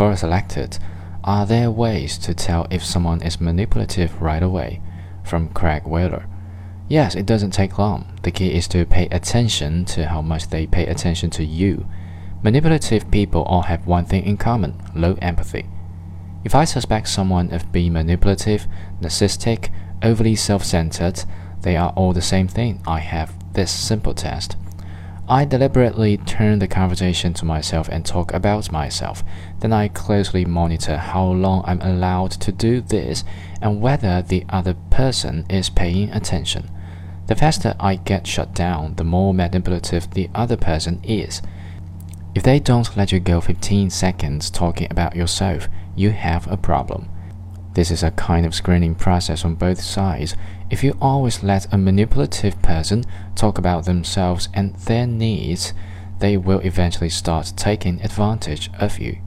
Quora selected, Are there ways to tell if someone is manipulative right away? From Craig Wheeler. Yes, it doesn't take long. The key is to pay attention to how much they pay attention to you. Manipulative people all have one thing in common low empathy. If I suspect someone of being manipulative, narcissistic, overly self centered, they are all the same thing. I have this simple test. I deliberately turn the conversation to myself and talk about myself. Then I closely monitor how long I'm allowed to do this and whether the other person is paying attention. The faster I get shut down, the more manipulative the other person is. If they don't let you go 15 seconds talking about yourself, you have a problem. This is a kind of screening process on both sides. If you always let a manipulative person talk about themselves and their needs, they will eventually start taking advantage of you.